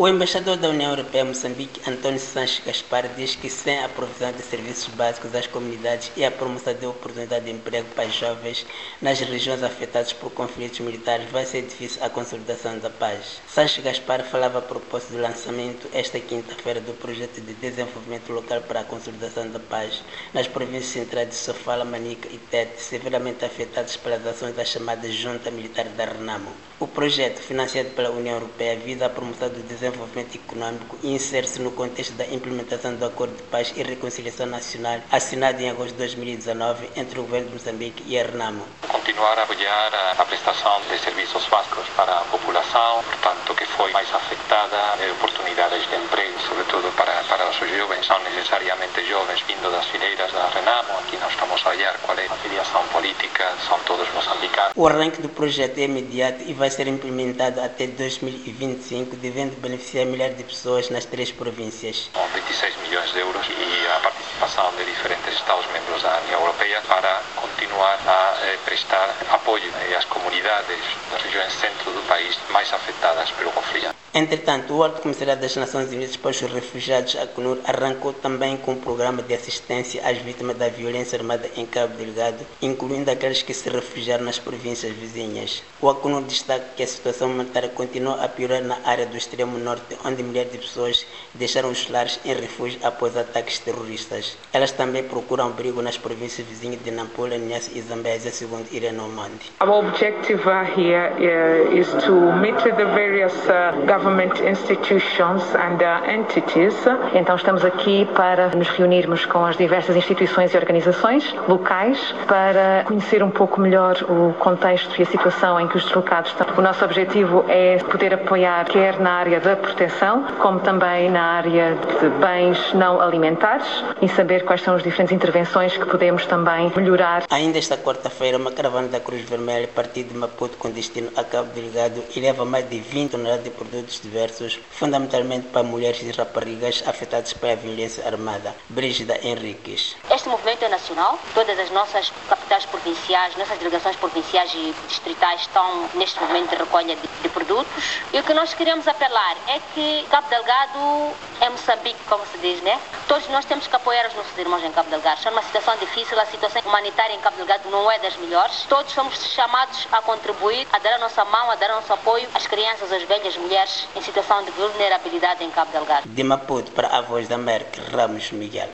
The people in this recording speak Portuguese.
O embaixador da União Europeia em Moçambique, António Sanches Gaspar, diz que sem a provisão de serviços básicos às comunidades e a promoção de oportunidade de emprego para jovens nas regiões afetadas por conflitos militares, vai ser difícil a consolidação da paz. Sanches Gaspar falava a propósito do lançamento esta quinta-feira do projeto de desenvolvimento local para a consolidação da paz nas províncias centrais de Sofala, Manica e Tete, severamente afetadas pelas ações da chamada Junta Militar da Renamo. O projeto, financiado pela União Europeia, visa a promoção do desenvolvimento econômico e insere-se no contexto da implementação do Acordo de Paz e Reconciliação Nacional, assinado em agosto de 2019 entre o governo de Moçambique e a Renamo. Continuar a apoiar a prestação de serviços básicos para a população, portanto, que foi mais afetada, oportunidades de emprego, para, para os jovens, não necessariamente jovens vindo das fileiras da Renamo, aqui nós estamos a olhar qual é a filiação política, são todos moçambicanos. O arranque do projeto é imediato e vai ser implementado até 2025, devendo beneficiar milhares de pessoas nas três províncias. Com 26 milhões de euros e a participação de diferentes Estados-membros da União Europeia para continuar a prestar apoio às comunidades das regiões centro do país mais afetadas pelo conflito. Entretanto, o Alto Comissariado das Nações Unidas para os Refugiados, ACNUR, arrancou também com um programa de assistência às vítimas da violência armada em Cabo Delgado, incluindo aqueles que se refugiaram nas províncias vizinhas. O ACNUR destaca que a situação humanitária continua a piorar na área do extremo norte, onde milhares de pessoas deixaram os lares em refúgio após ataques terroristas. Elas também procuram abrigo nas províncias vizinhas de Nampula, Niassa e Zambésia, segundo Irene Omandi. Our objective here uh, is to meet the various uh, government institutions and uh, entities. Então estamos aqui para nos reunirmos com as diversas instituições e organizações locais para conhecer um pouco melhor o contexto e a situação em que os deslocados estão. O nosso objetivo é poder apoiar quer na área da proteção, como também na área de bens não alimentares e saber quais são as diferentes intervenções que podemos também melhorar. Ainda esta quarta-feira, uma caravana da Cruz Vermelha partiu de Maputo com destino a Cabo Delgado e leva mais de 20 toneladas de produtos diversos, fundamentalmente para mulheres e raparigas afetadas pela violência armada. Brígida Henriques. Este movimento é nacional, todas as nossas capitais provinciais, nossas delegações provinciais e distritais estão neste momento de recolha de, de produtos. E o que nós queremos apelar é que Cabo Delgado é Moçambique, como se diz, né? Todos nós temos que apoiar os nossos irmãos em Cabo Delgado. Está numa situação difícil, a situação humanitária em Cabo Delgado não é das melhores. Todos somos chamados a contribuir, a dar a nossa mão, a dar o nosso apoio às crianças, às velhas, mulheres em situação de vulnerabilidade em Cabo Delgado. De Maputo para a Voz da América, Ramos Miguel.